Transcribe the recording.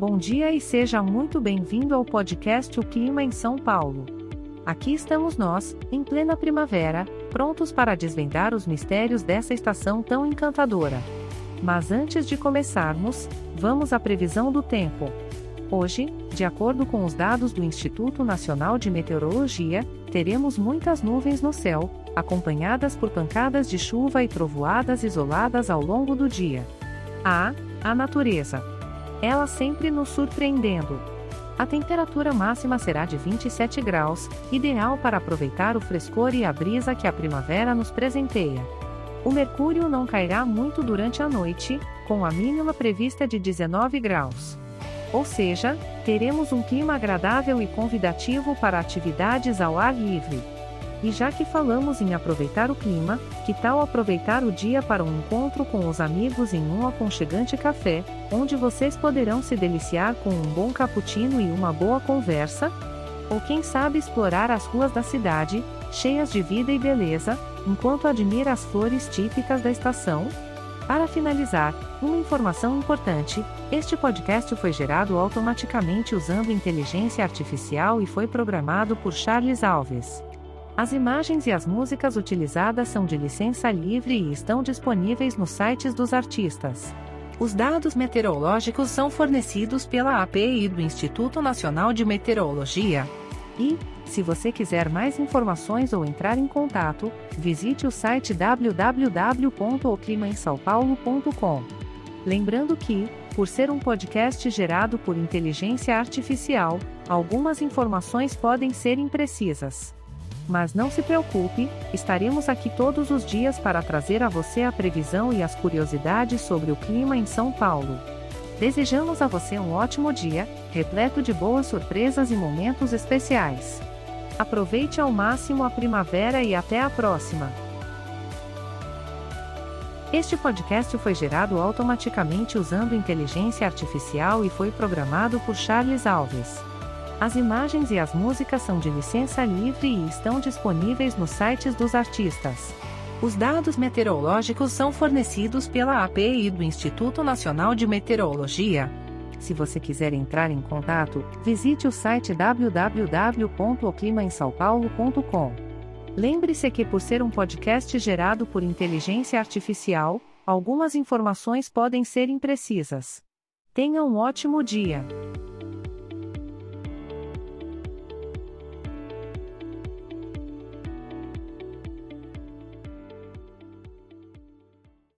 Bom dia e seja muito bem-vindo ao podcast O Clima em São Paulo. Aqui estamos nós, em plena primavera, prontos para desvendar os mistérios dessa estação tão encantadora. Mas antes de começarmos, vamos à previsão do tempo. Hoje, de acordo com os dados do Instituto Nacional de Meteorologia, teremos muitas nuvens no céu, acompanhadas por pancadas de chuva e trovoadas isoladas ao longo do dia. A. A natureza. Ela sempre nos surpreendendo. A temperatura máxima será de 27 graus, ideal para aproveitar o frescor e a brisa que a primavera nos presenteia. O mercúrio não cairá muito durante a noite, com a mínima prevista de 19 graus. Ou seja, teremos um clima agradável e convidativo para atividades ao ar livre. E já que falamos em aproveitar o clima, que tal aproveitar o dia para um encontro com os amigos em um aconchegante café, onde vocês poderão se deliciar com um bom cappuccino e uma boa conversa? Ou quem sabe explorar as ruas da cidade, cheias de vida e beleza, enquanto admira as flores típicas da estação? Para finalizar, uma informação importante: este podcast foi gerado automaticamente usando inteligência artificial e foi programado por Charles Alves. As imagens e as músicas utilizadas são de licença livre e estão disponíveis nos sites dos artistas. Os dados meteorológicos são fornecidos pela API do Instituto Nacional de Meteorologia. E, se você quiser mais informações ou entrar em contato, visite o site www.oclimaemsaopaulo.com. Lembrando que, por ser um podcast gerado por inteligência artificial, algumas informações podem ser imprecisas. Mas não se preocupe, estaremos aqui todos os dias para trazer a você a previsão e as curiosidades sobre o clima em São Paulo. Desejamos a você um ótimo dia, repleto de boas surpresas e momentos especiais. Aproveite ao máximo a primavera e até a próxima! Este podcast foi gerado automaticamente usando inteligência artificial e foi programado por Charles Alves. As imagens e as músicas são de licença livre e estão disponíveis nos sites dos artistas. Os dados meteorológicos são fornecidos pela API do Instituto Nacional de Meteorologia. Se você quiser entrar em contato, visite o site www.oclimaemsaopaulo.com. Lembre-se que por ser um podcast gerado por inteligência artificial, algumas informações podem ser imprecisas. Tenha um ótimo dia!